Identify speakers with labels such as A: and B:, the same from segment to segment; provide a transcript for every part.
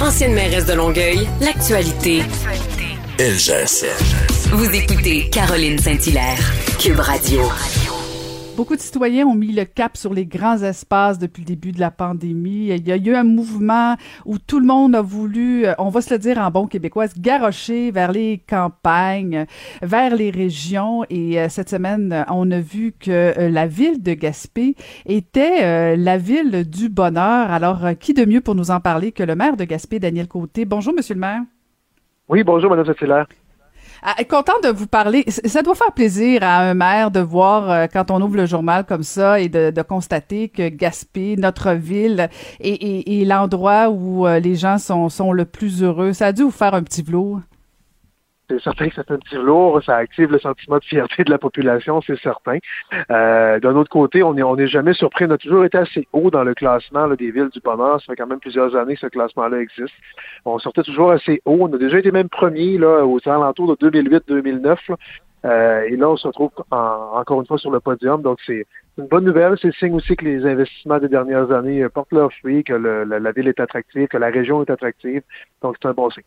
A: Ancienne mairesse de Longueuil, l'actualité.
B: LGSN.
A: Vous écoutez Caroline Saint-Hilaire, Cube Radio.
C: Beaucoup de citoyens ont mis le cap sur les grands espaces depuis le début de la pandémie. Il y a eu un mouvement où tout le monde a voulu, euh, on va se le dire en bon québécois, se garrocher vers les campagnes, vers les régions. Et euh, cette semaine, on a vu que euh, la ville de Gaspé était la ville du bonheur. Alors, qui de mieux pour nous en parler que le maire de Gaspé, Daniel Côté? Bonjour, monsieur le maire.
D: Oui, bonjour, madame Saint-Hilaire.
C: Ah, content de vous parler. Ça doit faire plaisir à un maire de voir euh, quand on ouvre le journal comme ça et de, de constater que Gaspé, notre ville, est, est, l'endroit où euh, les gens sont, sont le plus heureux. Ça a dû vous faire un petit velours
D: c'est certain que c'est un petit lourd, ça active le sentiment de fierté de la population, c'est certain. Euh, D'un autre côté, on n'est on est jamais surpris, on a toujours été assez haut dans le classement là, des villes du bonheur, ça fait quand même plusieurs années que ce classement-là existe. On sortait toujours assez haut, on a déjà été même premier là, aux alentours de 2008-2009. Euh, et là, on se retrouve encore une fois sur le podium, donc c'est une bonne nouvelle. C'est signe aussi que les investissements des dernières années portent leurs fruits, que la ville est attractive, que la région est attractive, donc c'est un bon signe.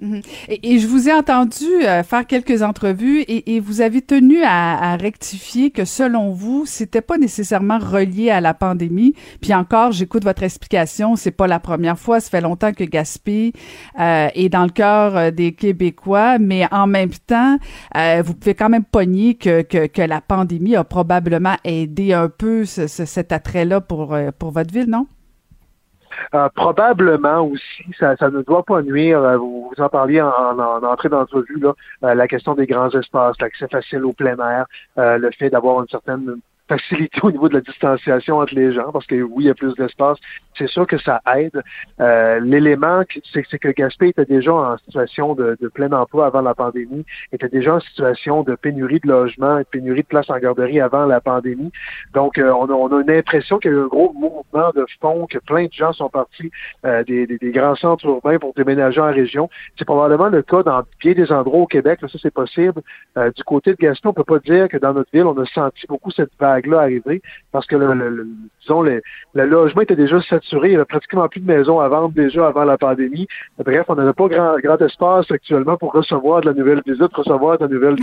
C: Mhm. Et, je vous ai entendu euh, faire quelques entrevues et, et vous avez tenu à, à, rectifier que selon vous, c'était pas nécessairement relié à la pandémie. Puis encore, j'écoute votre explication, c'est pas la première fois. Ça fait longtemps que Gaspé euh, est dans le cœur euh, des Québécois, mais en même temps, euh, vous pouvez quand même pogner que, que, que, la pandémie a probablement aidé un peu ce, ce, cet attrait-là pour, euh, pour votre ville, non?
D: Euh, probablement aussi, ça, ça, ne doit pas nuire. Euh, vous, vous en parliez en, en, entrée d'entrevue, là, euh, la question des grands espaces, l'accès facile au plein air, le fait d'avoir une certaine facilité au niveau de la distanciation entre les gens, parce que oui, il y a plus d'espace. C'est sûr que ça aide. Euh, L'élément, c'est que Gaspé était déjà en situation de, de, plein emploi avant la pandémie, était déjà en situation de pénurie de logement et de pénurie de places en garderie avant la pandémie. Donc, euh, on, a, on, a, une impression qu'il y a eu un gros mouvement de fond, que plein de gens sont partis euh, des, des, grands centres urbains pour déménager en région. C'est probablement le cas dans bien des endroits au Québec. Là, ça, c'est possible. Euh, du côté de Gaspé, on peut pas dire que dans notre ville, on a senti beaucoup cette vague là arriver parce que le, logement était déjà saturé, il y avait pratiquement plus de maisons à vendre déjà avant la pandémie. Bref, on n'avait pas grand, grand espace actuellement pour recevoir de la nouvelle visite, recevoir de nouvelles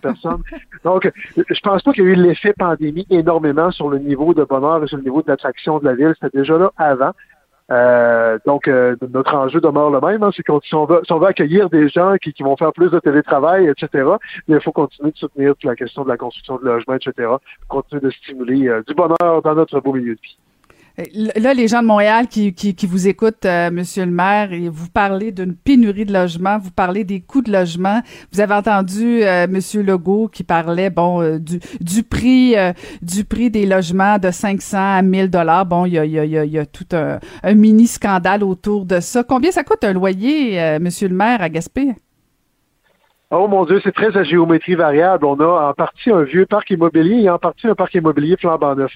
D: personnes. Donc, je pense pas qu'il y a eu l'effet pandémie énormément sur le niveau de bonheur et sur le niveau d'attraction de la ville. C'était déjà là avant. Euh, donc, euh, notre enjeu demeure le même. Hein, c'est qu'on si on, veut, accueillir des gens qui, vont faire plus de télétravail, etc., il faut continuer de soutenir la question de la construction de logements, etc., continuer de stimuler euh, du bonheur dans notre beau milieu de vie.
C: Là, les gens de Montréal qui, qui, vous écoutent, euh, Monsieur le maire, vous parlez d'une pénurie de logements, vous parlez des coûts de logement. Vous avez entendu euh, Monsieur Legault qui parlait, bon, euh, du, du prix euh, du prix des logements de 500 à 1000 dollars. Bon, il y a, y, a, y a tout un, un, mini scandale autour de ça. Combien ça coûte un loyer, Monsieur le maire, à Gaspé?
D: Oh mon Dieu, c'est très à géométrie variable. On a en partie un vieux parc immobilier et en partie un parc immobilier flambant neuf.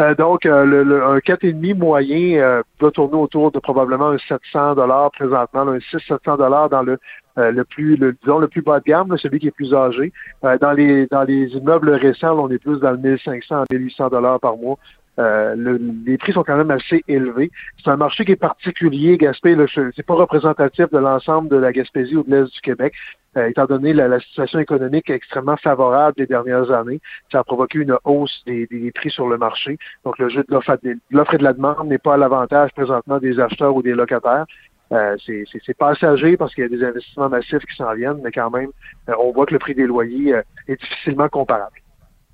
D: Euh, donc, euh, le, le, un 4,5 moyen euh, doit tourner autour de probablement un 700 dollars présentement, là, un 600-700 dollars dans le euh, le plus, le, disons, le plus bas de gamme, là, celui qui est plus âgé. Euh, dans les dans les immeubles récents, on est plus dans le 1500 à 1800 dollars par mois. Euh, le, les prix sont quand même assez élevés. C'est un marché qui est particulier, Gaspé. C'est pas représentatif de l'ensemble de la Gaspésie ou de l'Est du Québec. Euh, étant donné la, la, situation économique extrêmement favorable des dernières années, ça a provoqué une hausse des, des prix sur le marché. Donc, le jeu de l'offre et de la demande n'est pas à l'avantage présentement des acheteurs ou des locataires. Euh, c'est passager parce qu'il y a des investissements massifs qui s'en viennent, mais quand même, euh, on voit que le prix des loyers euh, est difficilement comparable.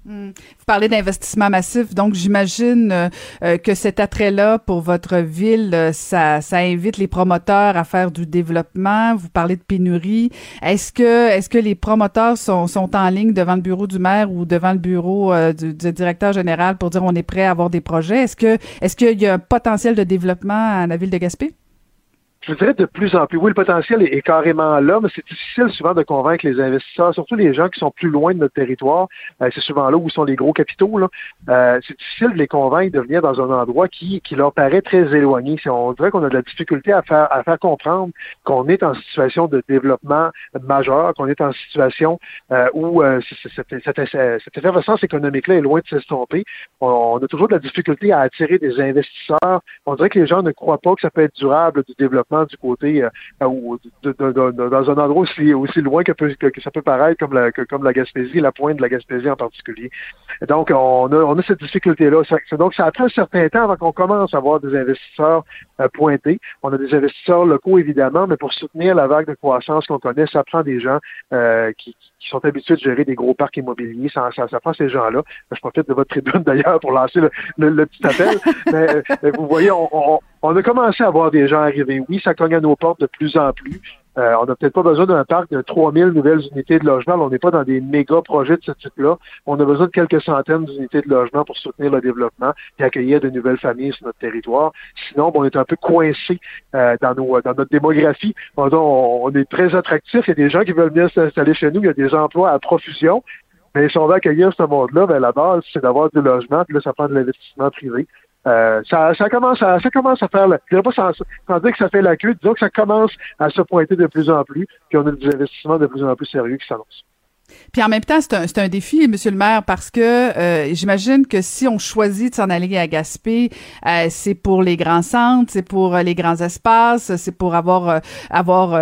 C: Hmm. Vous parlez d'investissement massif, donc j'imagine euh, euh, que cet attrait-là pour votre ville, euh, ça, ça invite les promoteurs à faire du développement. Vous parlez de pénurie. Est-ce que est-ce que les promoteurs sont, sont en ligne devant le bureau du maire ou devant le bureau du, du, directeur général pour dire on est prêt à avoir des projets? Est-ce que est-ce qu'il y a un potentiel de développement à la ville de Gaspé?
D: Je dirais de plus en plus. Oui, le potentiel est, carrément là, mais c'est difficile souvent de convaincre les investisseurs, surtout les gens qui sont plus loin de notre territoire. Euh, c'est souvent là où sont les gros capitaux. Euh, c'est difficile de les convaincre de venir dans un endroit qui, qui leur paraît très éloigné. On dirait qu'on a de la difficulté à faire, à faire comprendre qu'on est en situation de développement majeur, qu'on est en situation euh, où cette, cette, cette effervescence économique-là est loin de s'estomper. On, a toujours de la difficulté à attirer des investisseurs. On dirait que les gens ne croient pas que ça peut être durable du développement du côté euh, dans un endroit aussi, loin que, que, ça peut paraître comme la, Gaspésie, la pointe de la Gaspésie en particulier. Donc, on a, on a cette difficulté-là. Donc, ça a pris un certain temps avant qu'on commence à avoir des investisseurs pointés. On a des investisseurs locaux, évidemment, mais pour soutenir la vague de croissance qu'on connaît, ça prend des gens euh, qui, qui sont habitués de gérer des gros parcs immobiliers. Ça, ça, ça prend ces gens-là. Je profite de votre tribune d'ailleurs pour lancer le, petit appel. mais, vous voyez, on, on a commencé à voir des gens arriver. Oui, ça cogne à nos portes de plus en plus. Euh, on n'a peut-être pas besoin d'un parc de 3000 nouvelles unités de logement. on n'est pas dans des méga projets de ce type-là. On a besoin de quelques centaines d'unités de logement pour soutenir le développement et accueillir de nouvelles familles sur notre territoire. Sinon, on est un peu coincé euh, dans, notre démographie. On, est très attractif. Il y a des gens qui veulent venir s'installer chez nous. Il y a des emplois à profusion. Mais si on veut accueillir ce monde-là, ben, la base, c'est d'avoir du logement, puis là, ça prend de l'investissement privé. Euh, ça, ça, commence à, ça commence à faire, la, je pas sans, sans, dire que ça fait la queue, disons que ça commence à se pointer de plus en plus, puis on a des investissements de plus en plus sérieux qui s'annoncent.
C: Puis en même temps, c'est un, un, défi, Monsieur le maire, parce que euh, j'imagine que si on choisit de s'en aller à Gaspé, euh, c'est pour les grands centres, c'est pour euh, les grands espaces, c'est pour avoir euh, avoir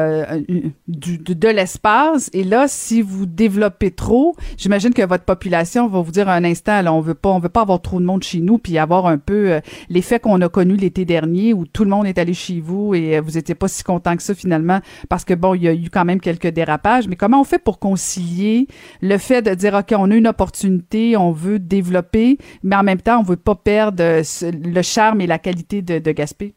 C: du, de, l'espace. Et là, si vous développez trop, j'imagine que votre population va vous dire un instant, là, on veut pas, on veut pas avoir trop de monde chez nous, puis avoir un peu l'effet qu'on a connu l'été dernier, où tout le monde est allé chez vous et vous étiez pas si content que ça finalement, parce que bon, il y a eu quand même quelques dérapages. Mais comment on fait pour concilier le fait de dire, OK, on a une opportunité, on veut développer, mais en même temps, on veut pas perdre le charme et la qualité de, de Gaspé?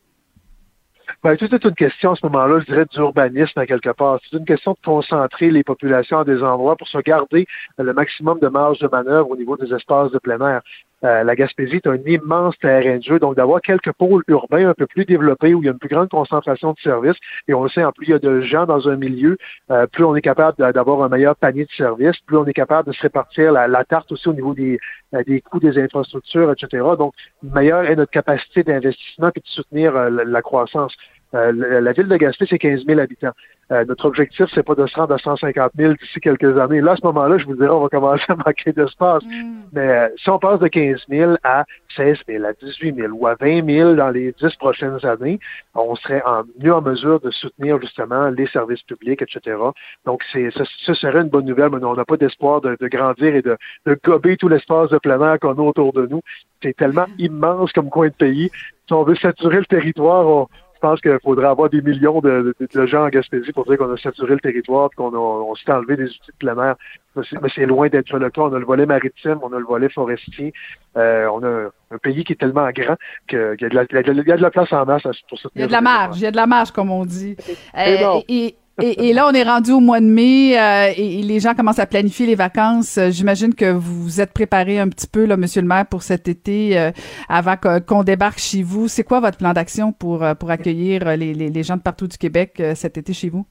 D: Ben, tout est une question à ce moment-là, je dirais, d'urbanisme à quelque part. C'est une question de concentrer les populations à des endroits pour se garder le maximum de marge de manœuvre au niveau des espaces de plein air. Euh, la Gaspésie est un immense terrain de jeu, donc d'avoir quelques pôles urbains un peu plus développés où il y a une plus grande concentration de services, et on le sait, en plus il y a de gens dans un milieu, euh, plus on est capable d'avoir un meilleur panier de services, plus on est capable de se répartir la, tarte aussi au niveau des, euh, des coûts des infrastructures, etc. Donc, meilleure est notre capacité d'investissement et de soutenir la croissance. Euh, la ville de Gaspé, c'est 15 000 habitants. Euh, notre objectif, c'est pas de se rendre à 150 000 d'ici quelques années. Là, à ce moment-là, je vous dirais, on va commencer à manquer d'espace. Mm. Mais euh, si on passe de 15 000 à 16 000, à 18 000 ou à 20 000 dans les 10 prochaines années, on serait en, mieux en mesure de soutenir justement les services publics, etc. Donc, c'est, ce, serait une bonne nouvelle, mais on n'a pas d'espoir de, grandir et de, de gober tout l'espace de plein air qu'on a autour de nous. C'est tellement immense comme coin de pays. Si on veut saturer le territoire, on, pense qu'il faudrait avoir des millions de, gens en Gaspésie pour dire qu'on a saturé le territoire et qu'on on s'est enlevé des outils de plein air. Mais c'est loin d'être le cas. On a le volet maritime, on a le volet forestier. Euh, on a un pays qui est tellement grand qu'il y, a de la place en masse pour soutenir.
C: Il y a de la marge, il y a de la marge, comme on dit. Euh, et, et, là, on est rendu au mois de mai euh, et, les gens commencent à planifier les vacances. Euh, j'imagine que vous vous êtes préparé un petit peu, Monsieur le maire, pour cet été euh, avant qu'on débarque chez vous. C'est quoi votre plan d'action pour, pour accueillir les, les, les gens de partout du Québec cet été chez vous?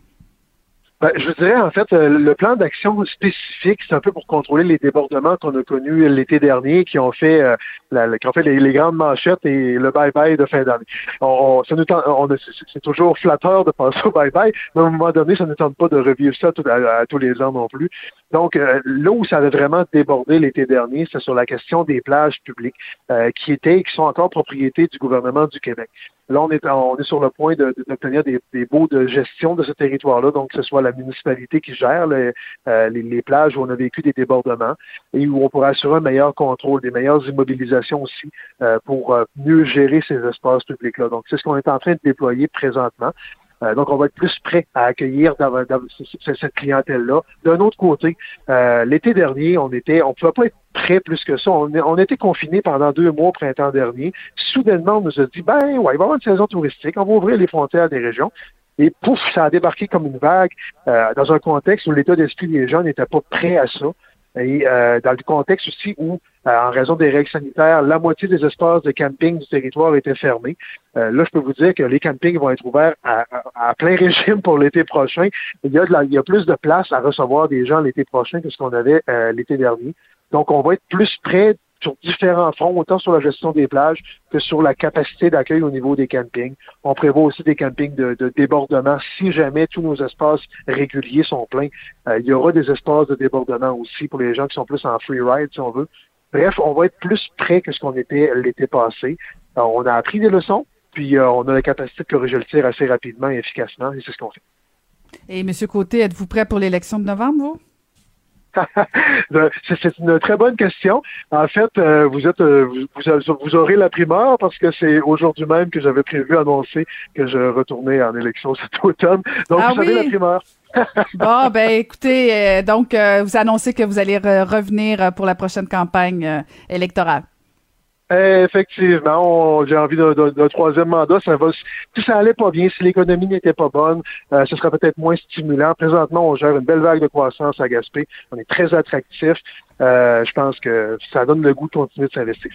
D: Ben, je dirais, en fait, euh, le plan d'action spécifique, c'est un peu pour contrôler les débordements qu'on a connus l'été dernier, qui ont fait, euh, la, qui ont fait les, grandes manchettes et le bye-bye de fin d'année. On, on, c'est toujours flatteur de penser au bye-bye, mais à un moment donné, ça ne tente pas de revivre ça à, tous les ans non plus. Donc, euh, là où ça avait vraiment débordé l'été dernier, c'est sur la question des plages publiques, qui étaient et qui sont encore propriété du gouvernement du Québec. Là, on est, on est sur le point d'obtenir des, des baux de gestion de ce territoire-là, donc que ce soit la municipalité qui gère euh, les, les, plages où on a vécu des débordements et où on pourra assurer un meilleur contrôle, des meilleures immobilisations aussi euh, pour euh, mieux gérer ces espaces publics-là. Donc, c'est ce qu'on est en train de déployer présentement. Euh, donc, on va être plus prêt à accueillir cette clientèle-là. D'un autre côté, euh, l'été dernier, on était, on pouvait pas être prêt plus que ça. On, était confinés pendant deux mois au printemps dernier. Soudainement, on nous a dit, ben ouais, il va y avoir une saison touristique, on va ouvrir les frontières des régions. Et pouf, ça a débarqué comme une vague euh, dans un contexte où l'état d'esprit des gens n'était pas prêt à ça. Et euh, dans le contexte aussi où, euh, en raison des règles sanitaires, la moitié des espaces de camping du territoire étaient fermés. Euh, là, je peux vous dire que les campings vont être ouverts à, à, plein régime pour l'été prochain. Il y, a de la, il y a plus de place à recevoir des gens l'été prochain que ce qu'on avait l'été dernier. Donc, on va être plus près sur différents fronts, autant sur la gestion des plages que sur la capacité d'accueil au niveau des campings. On prévoit aussi des campings de, débordement. Si jamais tous nos espaces réguliers sont pleins, euh, il y aura des espaces de débordement aussi pour les gens qui sont plus en free ride, si on veut. Bref, on va être plus près que ce qu'on était l'été passé. Euh, on a appris des leçons, puis euh, on a la capacité de corriger le tir assez rapidement et efficacement, et c'est ce qu'on fait.
C: Et M. Côté, êtes-vous prêt pour l'élection de novembre, vous?
D: c'est une très bonne question. En fait, euh, vous êtes euh, vous, vous, aurez la primeur parce que c'est aujourd'hui même que j'avais prévu annoncer que je retournais en élection cet automne. Donc ah vous avez la primeur.
C: bon, ben écoutez, euh, donc vous annoncez que vous allez revenir pour la prochaine campagne électorale.
D: Effectivement, j'ai envie d'un troisième mandat. Ça va, si ça allait pas bien, si l'économie n'était pas bonne, euh, ce serait peut-être moins stimulant. Présentement, on gère une belle vague de croissance à Gaspé. On est très attractif. Euh, je pense que ça donne le goût de continuer de s'investir.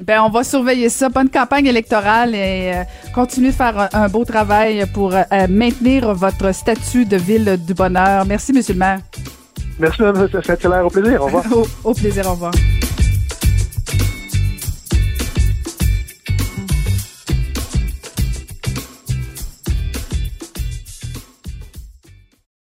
C: Ben, on va surveiller ça. Bonne campagne électorale et euh, continuez de faire un, beau travail pour maintenir votre statut de ville du bonheur. Merci, Monsieur le maire.
D: Merci, Mme Saint-Hilaire. Au plaisir. Au revoir.
C: au plaisir. Au revoir.